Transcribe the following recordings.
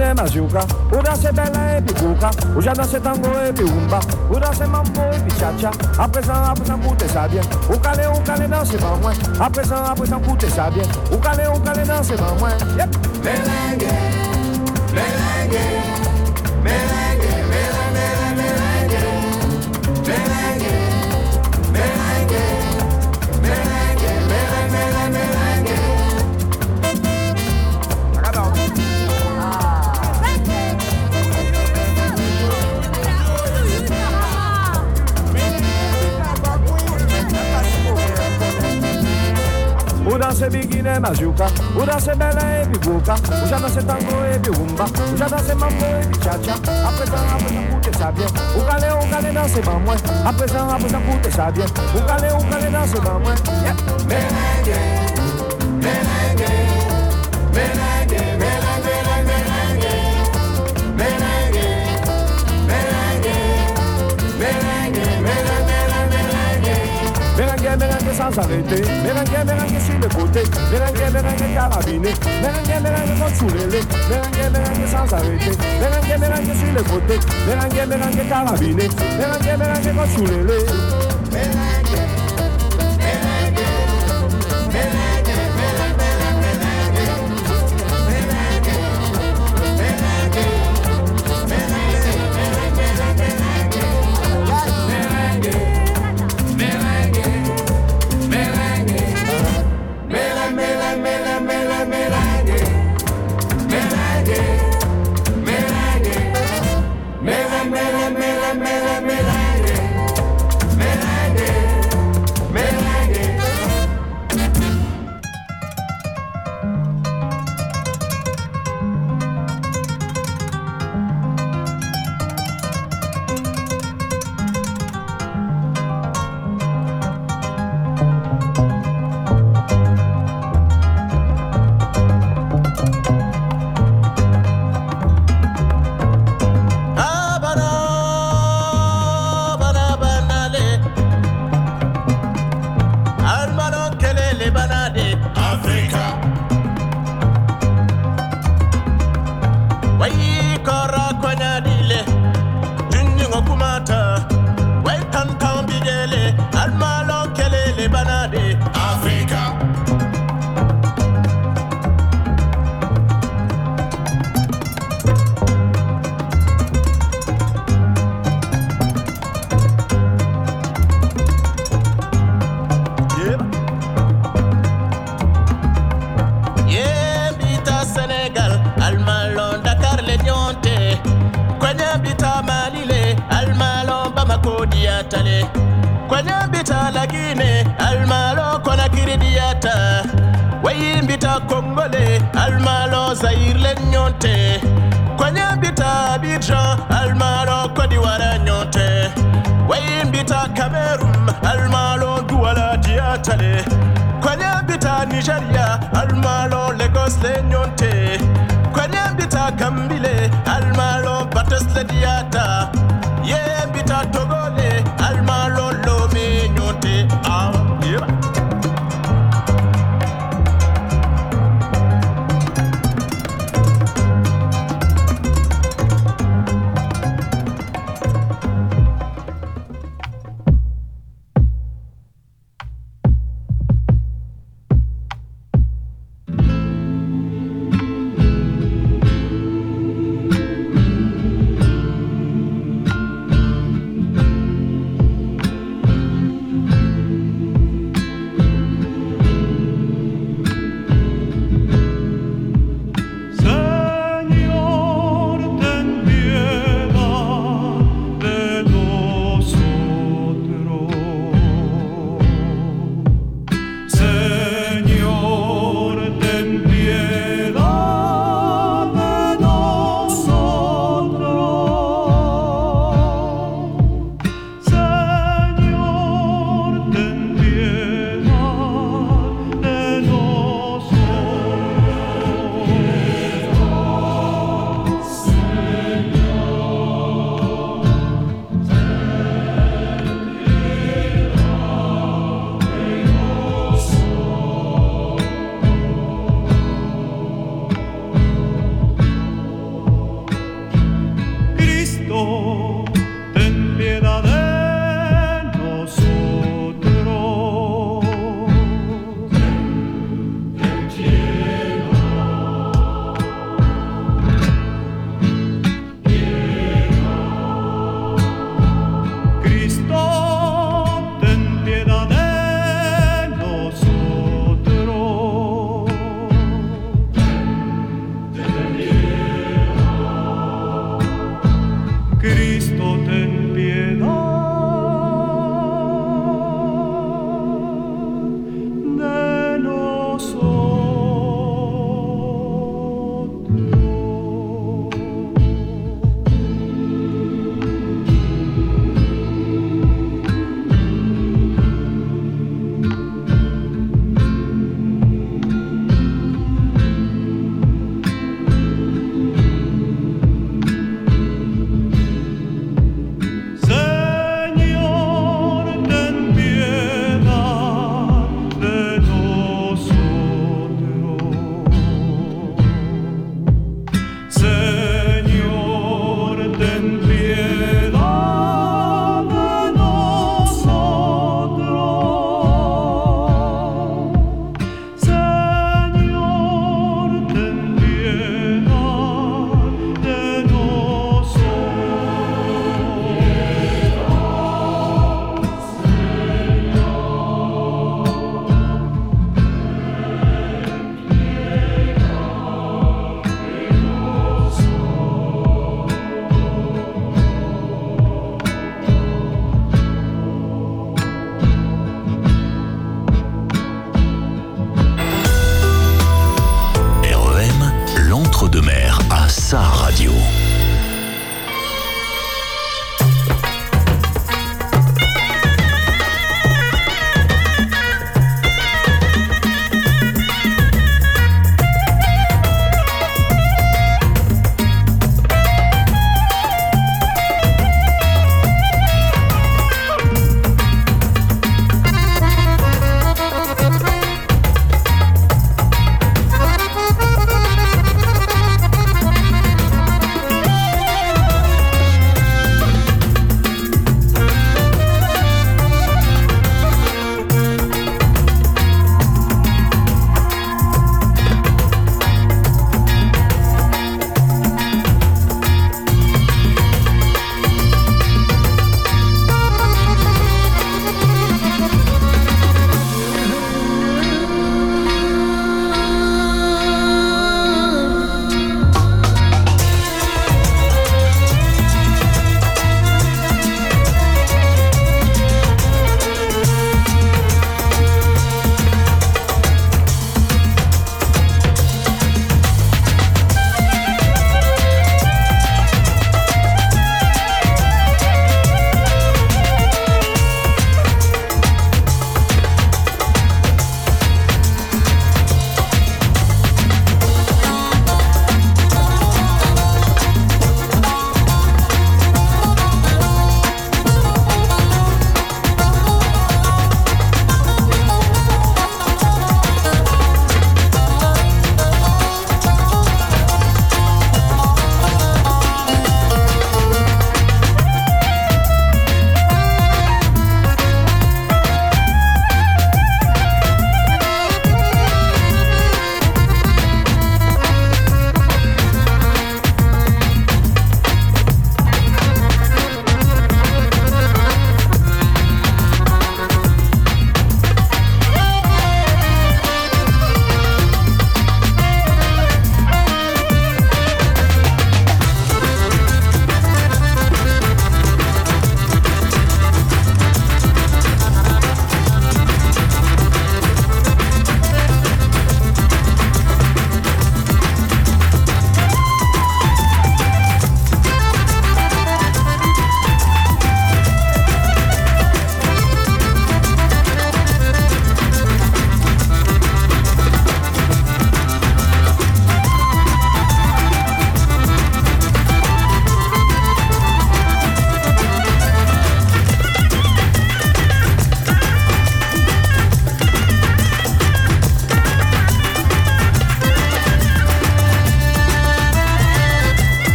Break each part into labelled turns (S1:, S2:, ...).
S1: Mine mazuca,
S2: ura se bela e picuca, uja danse tango e piumba, ura se mambo e pichacha, a apresan pute sabia, o calé o calé danse mamãe, a apresan pute sabia, o calé o calé danse mamãe. Yep.
S3: Merengue, merengue, merengue, merengue, merengue, merengue. danse
S2: biguine majuca, o danse belé e biguca, o já danse tango e biumba, o já danse mambo e bichacha, apesa apresan koute sa bien, o gale, o gale danse ba mwen, apresan, apresan koute sa bien, o gale, o gale danse ba yeah.
S3: Merengue,
S4: sans arrêter. Sur le côté. Méringue, méringue carabiné. Méringue, méringue contre sous l'aile. Méringue, méringue sans arrêter. Sur le côté. Méringue, méringue carabiné. Méringue, méringue contre sous.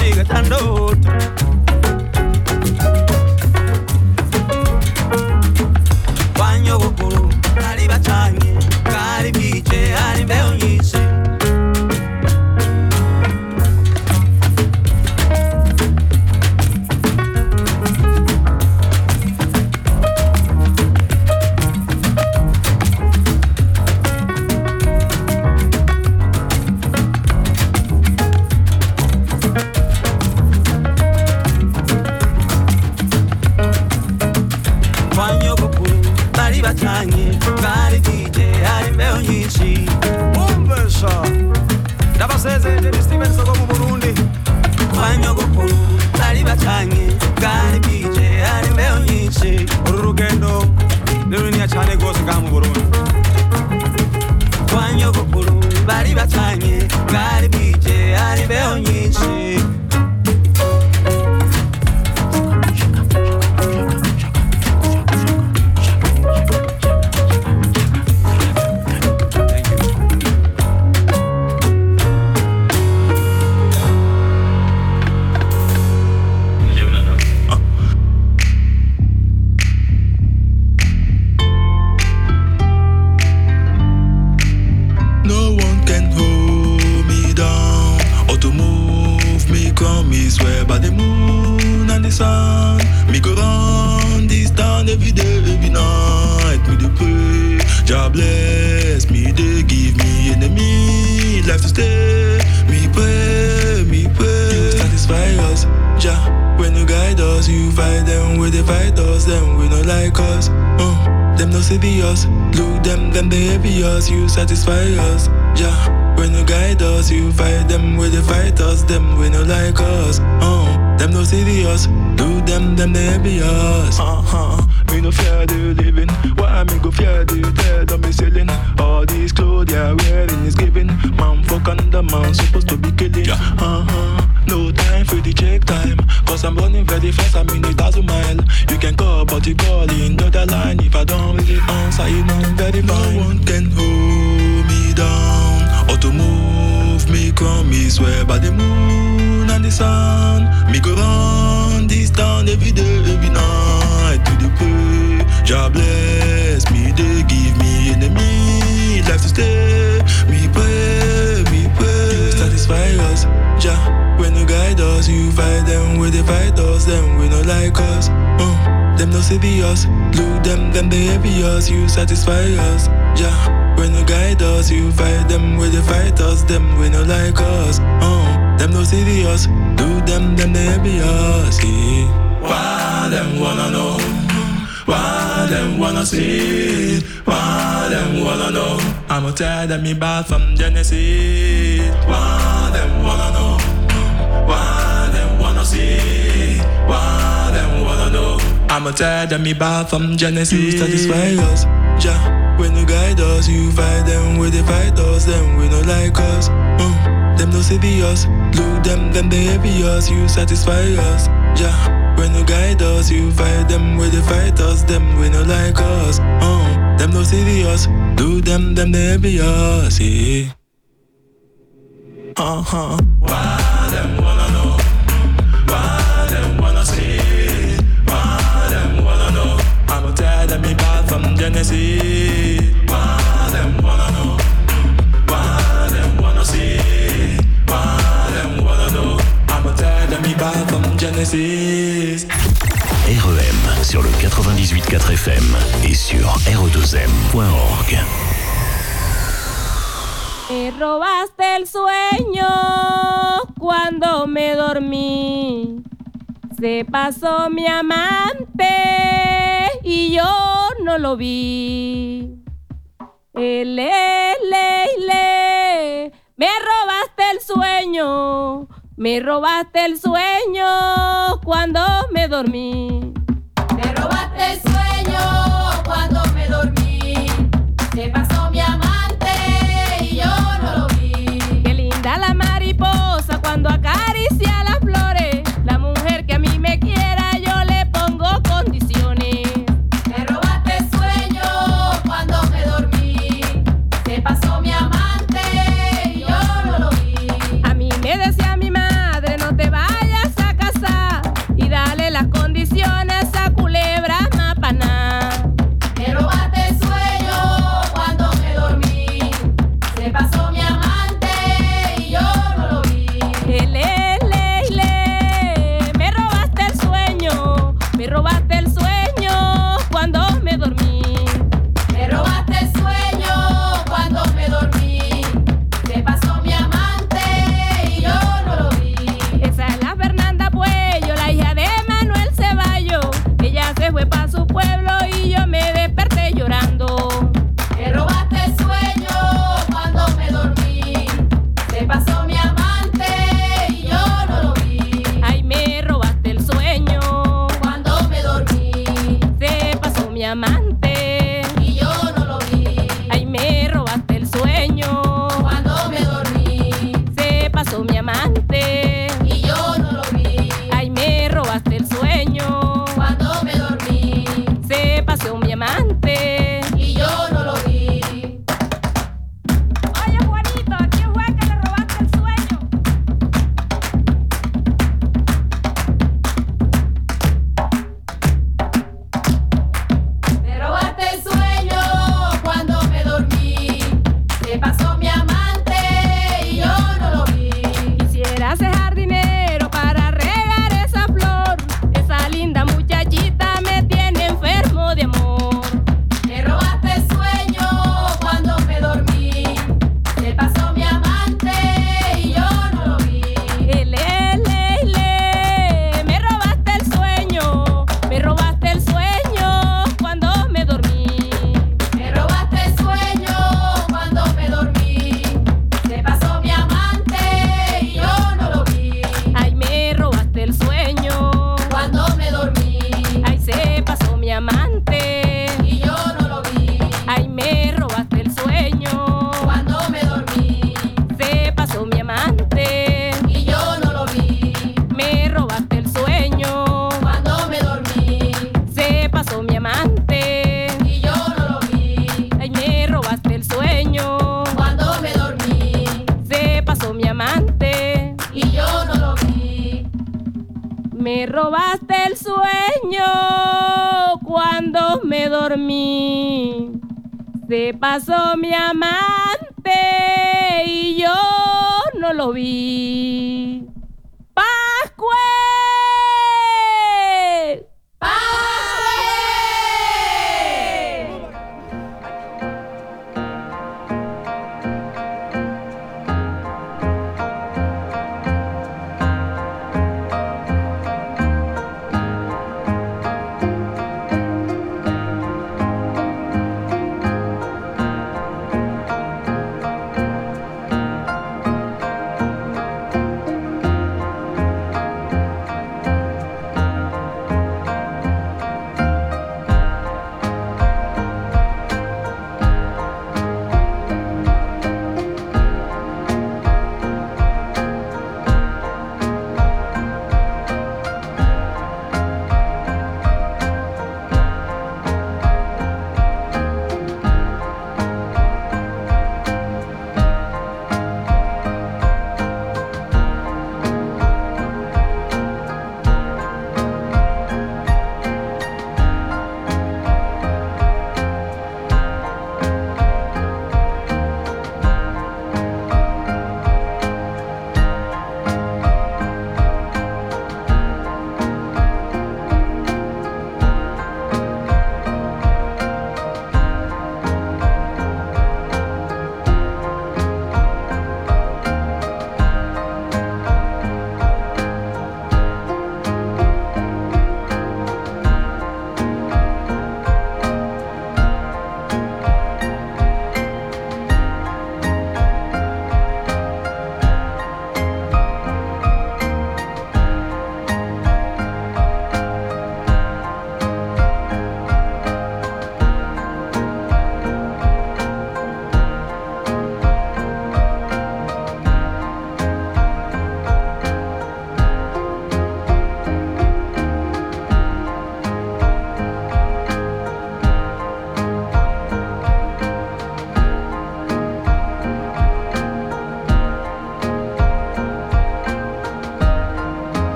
S5: Inkono ku mashiga
S6: us, you fight them. When they fight us, them we not like us. Uh. Them no serious. Look them, them they heavy us. You satisfy us, yeah. When you guide us, you fight them. When they fight us, them we not like us. Uh, them no serious. Look them, them they heavy us. Uh huh. Me no fear the living. Why me go fear the dead? I'm selling all these clothes they're wearing is giving. Man fuck under man supposed to be killing. Uh huh. No time for the check time. Cause I'm running very fast, I'm in a thousand mile. You can call, but you call in the other line. If I don't really answer, you know I'm very fine. No one can hold me down or to move me. Come me swear by the moon and the sun. Me go round distant every day, every night to the pray. Jah bless me, they give me enemy life to stay. We pray, we pray. You satisfy us, Jah. When you guide us, you fight them. When they fight us, them we no like us. Uh, them no see the us. Look them, them they envy us. You satisfy us, Jah. When you guide us, you fight them. When they fight us, them we no like us. Uh. Them no serious. Do them, them they envious. See why them wanna know? Why them wanna see? Why them wanna know? I'ma tell them me bad from Genesis. Why them wanna know? Why them wanna see? Why them wanna know? I'ma tell them me bad from Genesis. You satisfy us, yeah. When you guide us, you fight them with the fighters. Them we not like us. Mm them no see us. Look them, them they heavy us. You satisfy us, yeah. When you guide us, you fight them When they fight us. Them we no like us. Uh, them no see us. Do them, them they be us. Yeah. Uh huh. Why them wanna know? Why them wanna see? Why them wanna know? I'ma tell them me bad from Genesis.
S7: REM sur le 98.4 FM et sur re2m.org.
S8: Me robaste el sueño cuando me dormí. Se pasó mi amante y yo no lo vi.
S9: Eh,
S8: ele, ele, ele. Me robaste el sueño me robaste el sueño cuando me dormí.
S9: Me robaste el sueño. Me
S8: robaste el sueño
S9: cuando me dormí.
S8: Se pasó mi amante
S9: y yo no lo vi.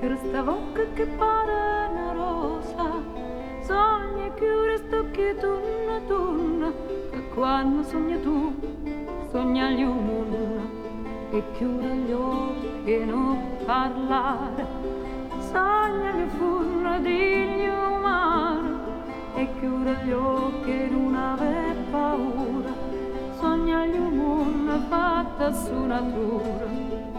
S10: chiude sta bocca che pare una rosa. Sogna chiuresta che tunna tunna Che quando sogna tu sogna gli umunna E chiuda gli occhi e non parlare. Sogna che funna digli umano E chiuda gli occhi e non aver paura. Sogna gli umunna fatta su natura.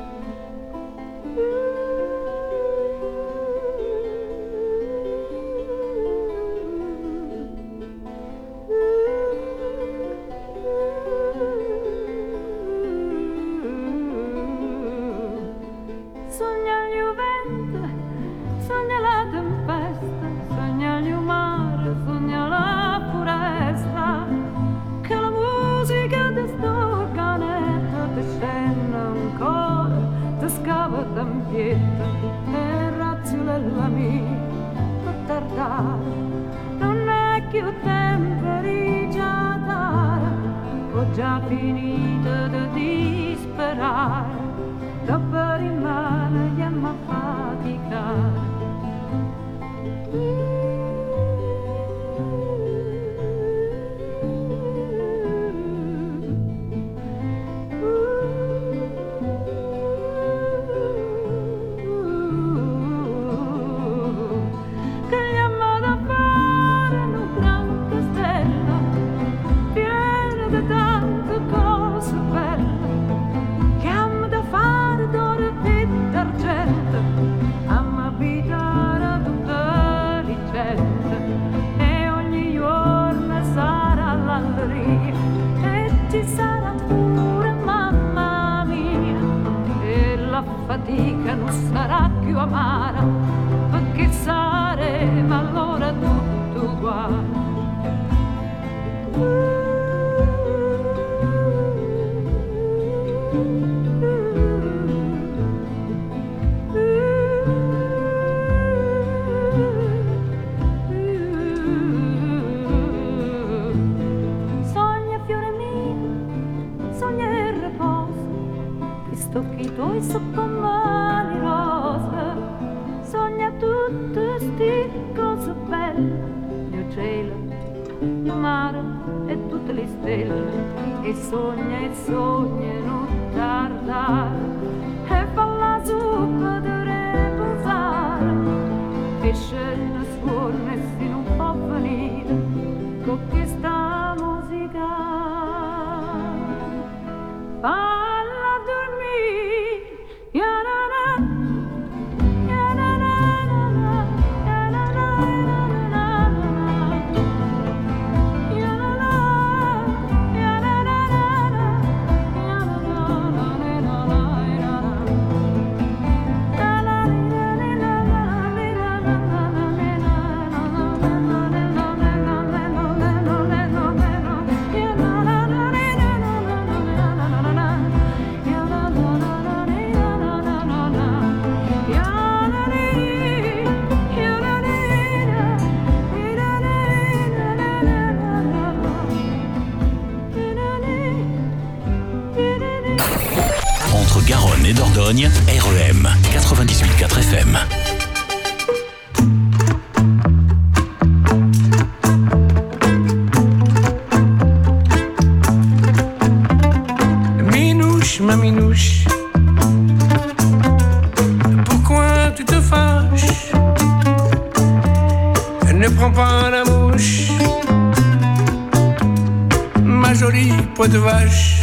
S7: Dordogne, REM 98.4 FM.
S11: Minouche, ma minouche, pourquoi tu te fâches? Ne prends pas la mouche, ma jolie peau de vache.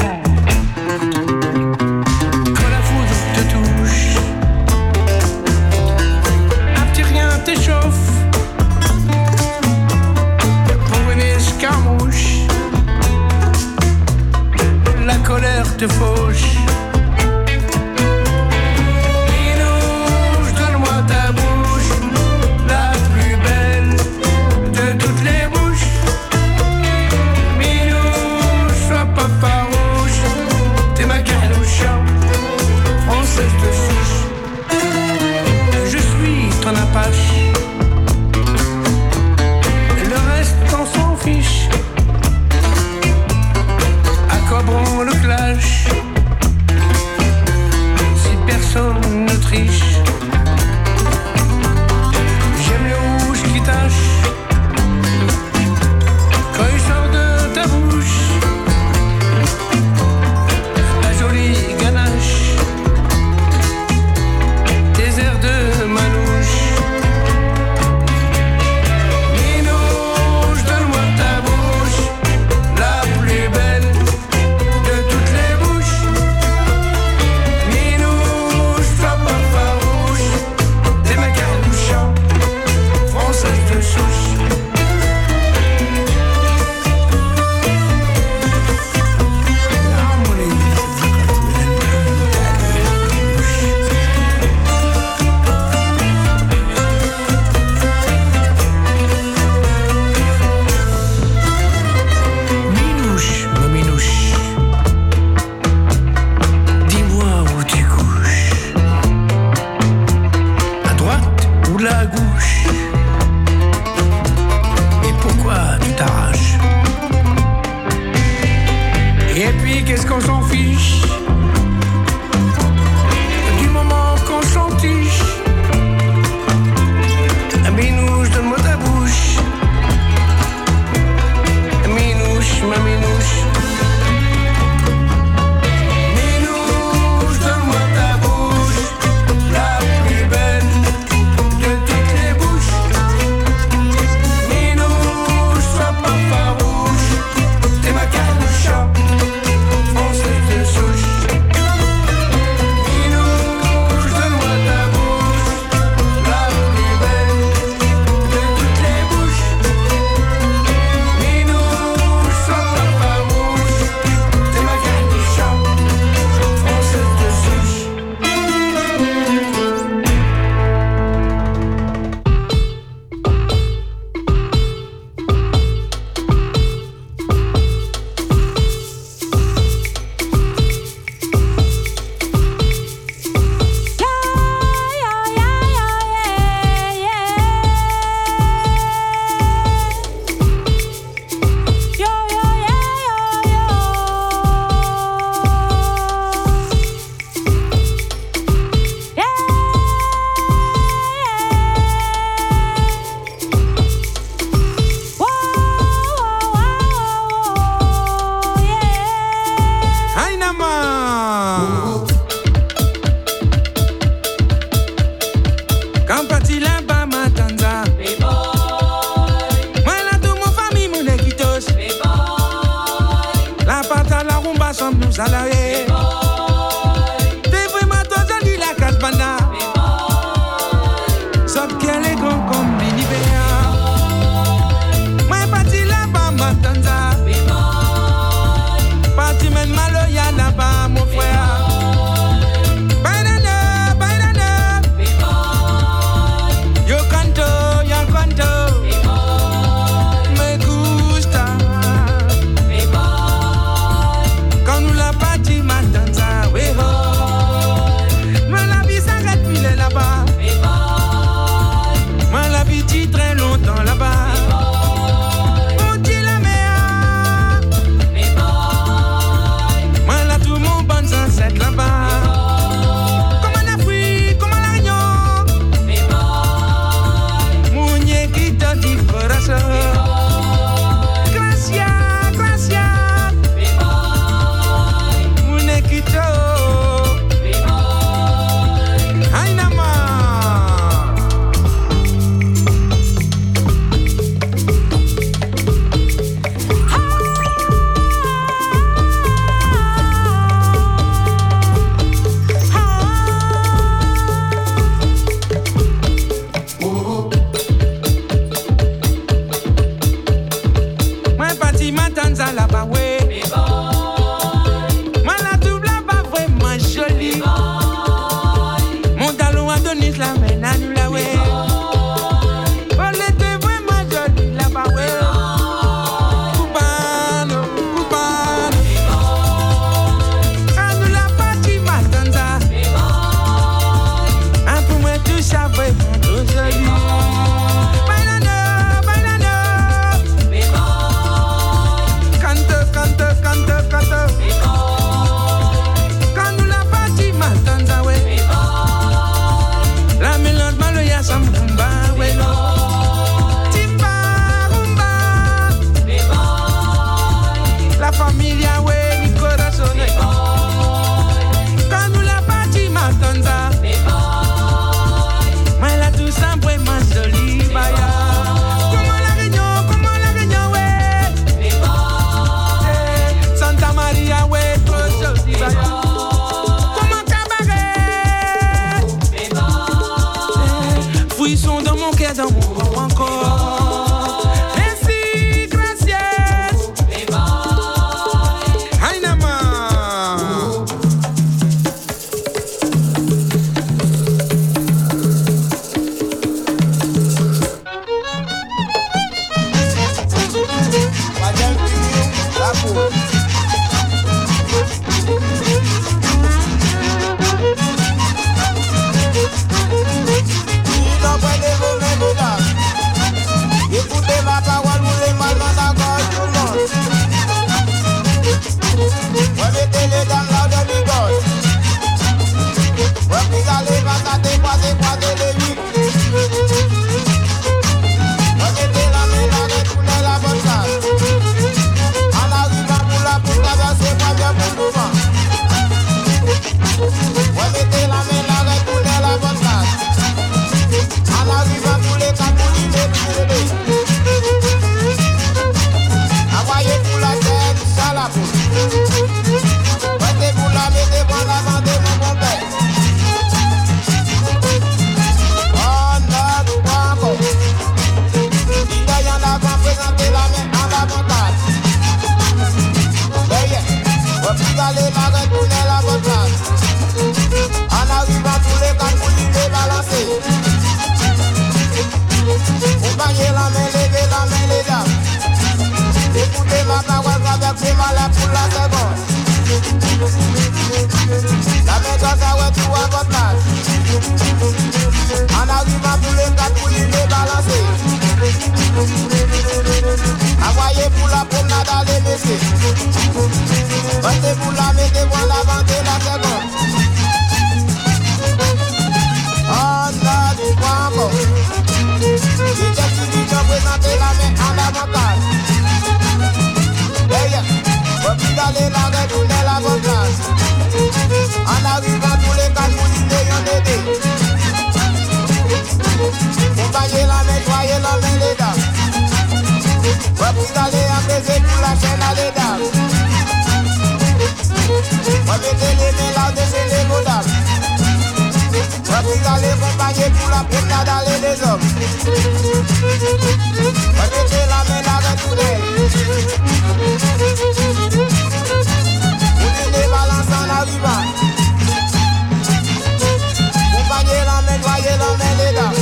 S11: Puis
S12: aller accompagner pour la promenade aller des hommes. Remettez la main la retournée. Vous les balance en arrivant. Accompagnez la main, voyez la main les dames.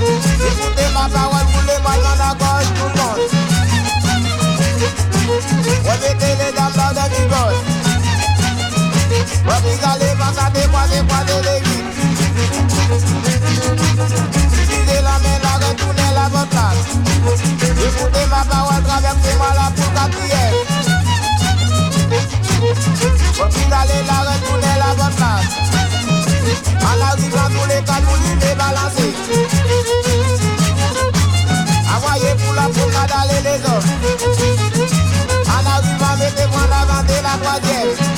S12: Écoutez ma parole, vous les mal dans la gorge tout le monde. Remettez les dames dans le bigode. Puis allez, passez, croisez, croisez les vies. Utilize la men la retourne la vantage Écoutez ma parole, traversez-moi la pour ta prière Utilize la retourne la vantage A la rive, dans tous les cas, nous l'y balancer Avoyez pour la bourgade, allez les hommes A la rive, mettez-moi la vente et la croisière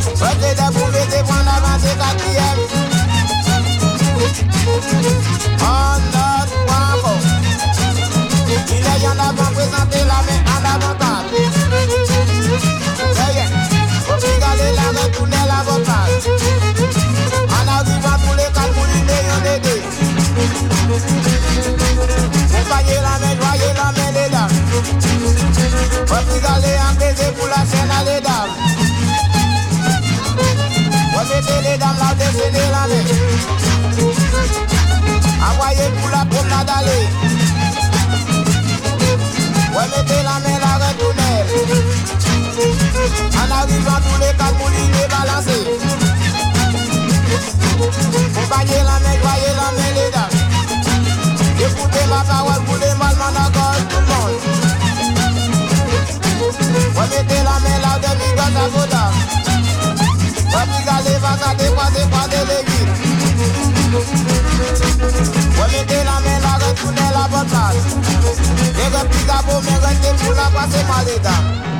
S12: Sote de pou vete pou an avanse katriyev An not wanko Ile yon avan prezante la men arrive en tous les cas pour l'île balancer. Compagnie la main, voyez la main les dames. Écoutez ma parole, vous les mal m'en accorde tout le monde. Remettez la main là, des bigotes à Goda. Vous allez pas à croisez, par des légumes. Remettez la main là, retournez la bonne place. Les gars, puis d'abord, mais restez pour la passer mal les dames.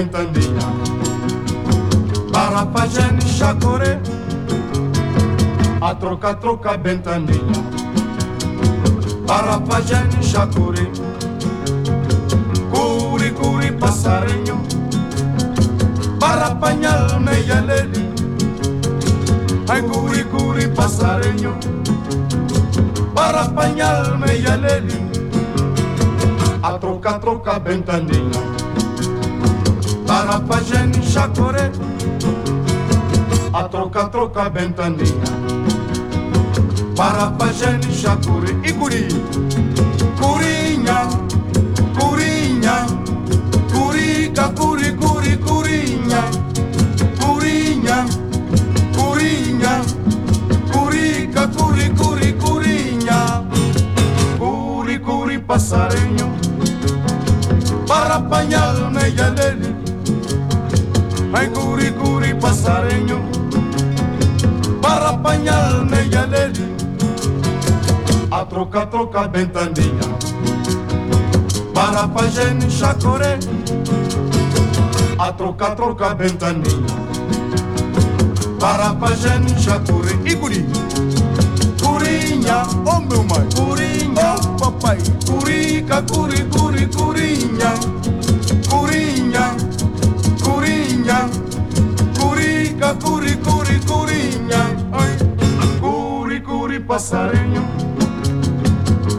S13: entendía. Para pachen chacone, a troca troca bentanilla. Para pachen chacone, curi curi pasareño. Para pañal me yaleli, ay curi curi pasareño. Para pañal me yaleli, a troca troca. Para fazer chacoré A troca, troca, ventandinha Para fazer chacoré E curi, curinha Curinha, curica, curi, curi, curinha, curinha, curinha, curica, curi, curi, curinha, curi, curi, passarinho, para apanhar o neyalele. Ay, curi, curi, pasareño, para apanhar meia le. A troca, troca, ventandinha, para pajen chacoré. A troca, troca, ventandinha, para pajen chacoré. E curi, curinha, oh meu mãe, curinha, oh papai, curica, curi, curi, curinha. curigna, curica, curi, curi, curigna, ay, curi, curi, pasareño,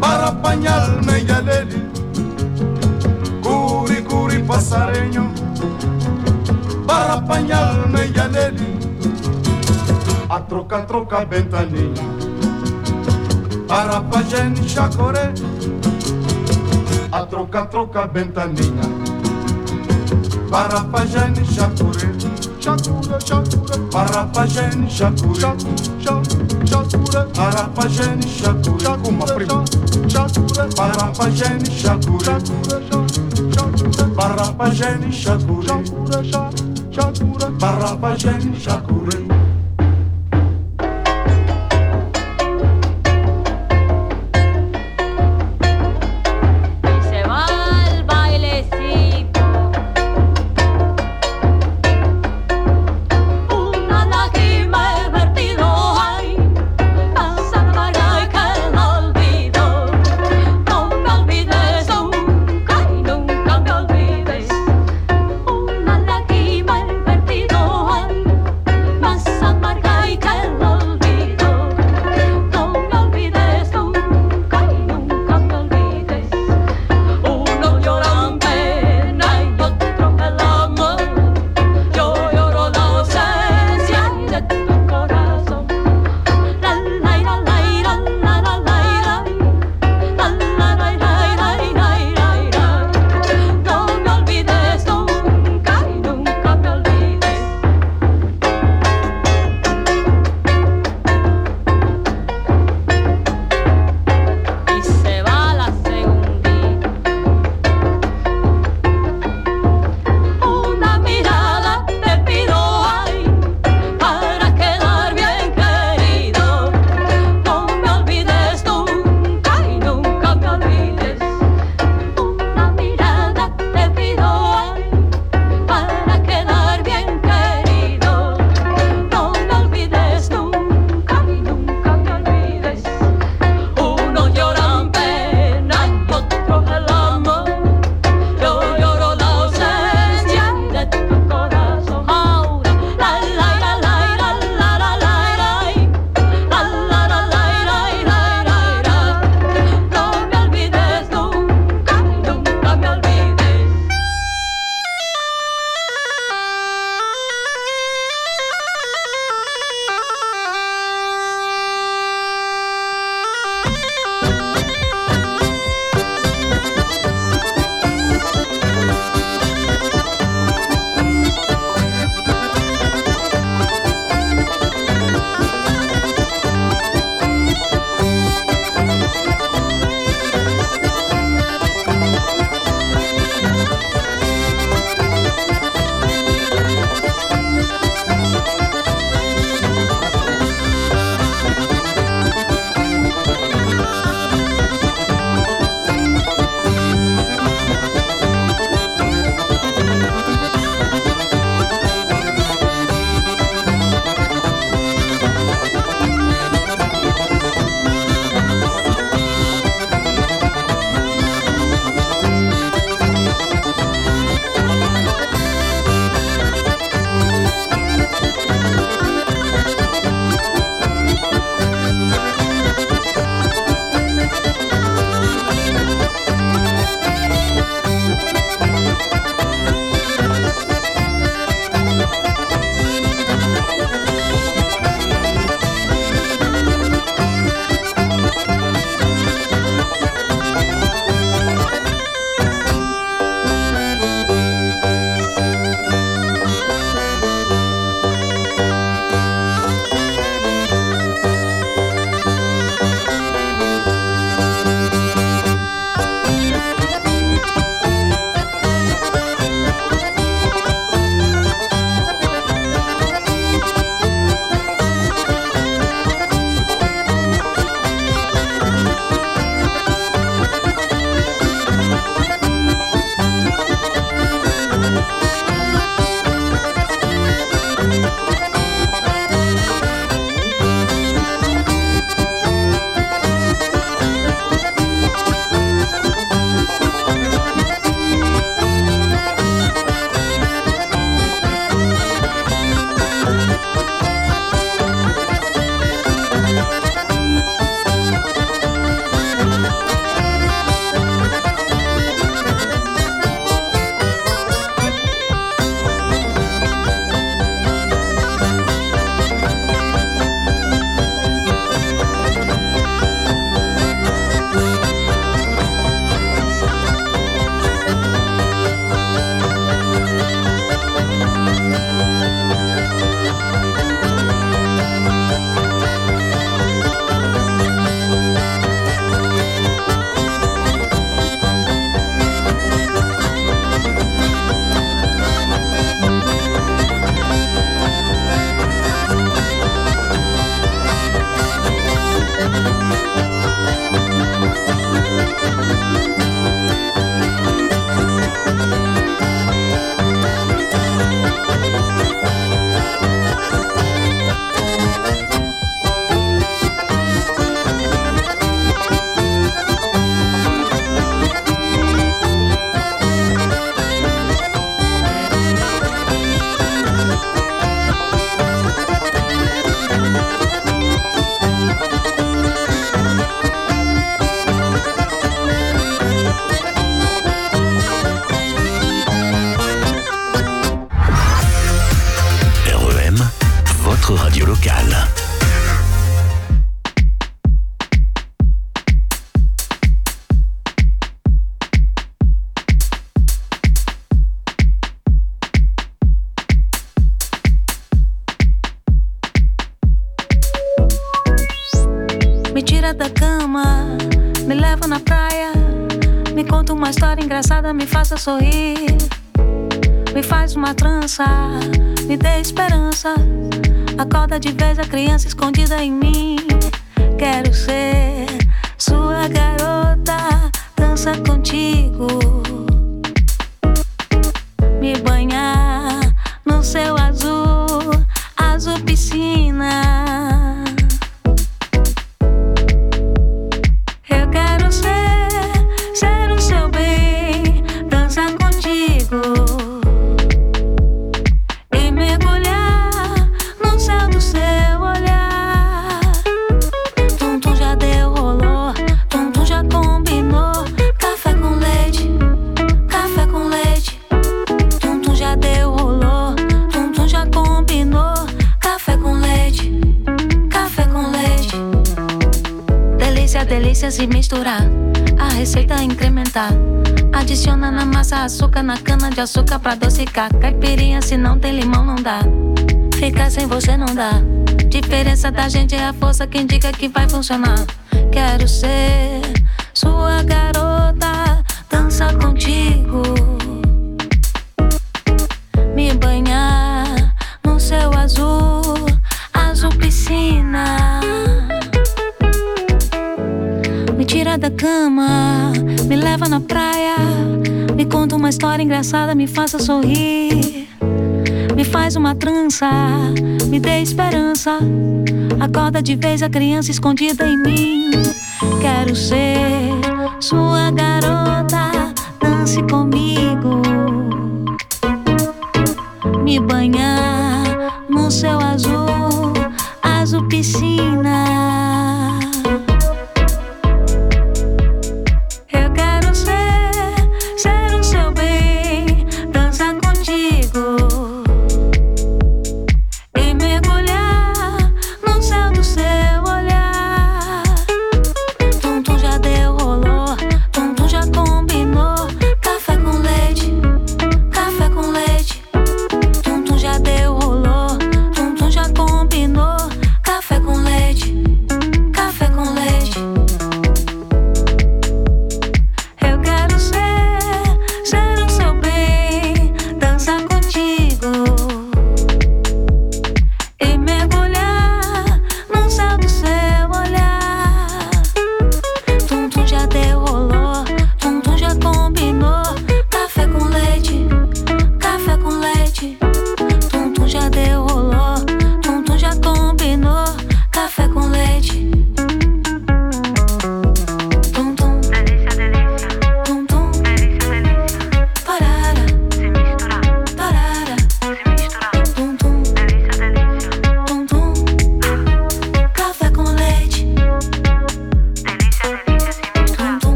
S13: para apañarme ya leli, curi, curi, pasareño, para apañarme ya leli, a troca, troca, ventanilla, para payen chacoré, a troca, troca, ventanilla. Chacura. Chacura, para pajene chacura. Uma prima. Chacura, para pajene chacura. Para pajene chacura. Chacura, para pajene chacura.
S14: Y me
S15: dê esperança. Acorda de vez a criança escondida em mim. Quero ser açúcar pra adocicar. Caipirinha, se não tem limão, não dá. Ficar sem você não dá. Diferença da gente é a força que indica que vai funcionar. Quero ser sua garota, dança contigo. Me banhar no céu azul, azul Me tira da cama, me leva na praia. Me conta uma história engraçada, me faça sorrir. Me faz uma trança, me dê esperança. Acorda de vez a criança escondida em mim. Quero ser sua garota, dance comigo. Me banhar no céu azul, azul piscina.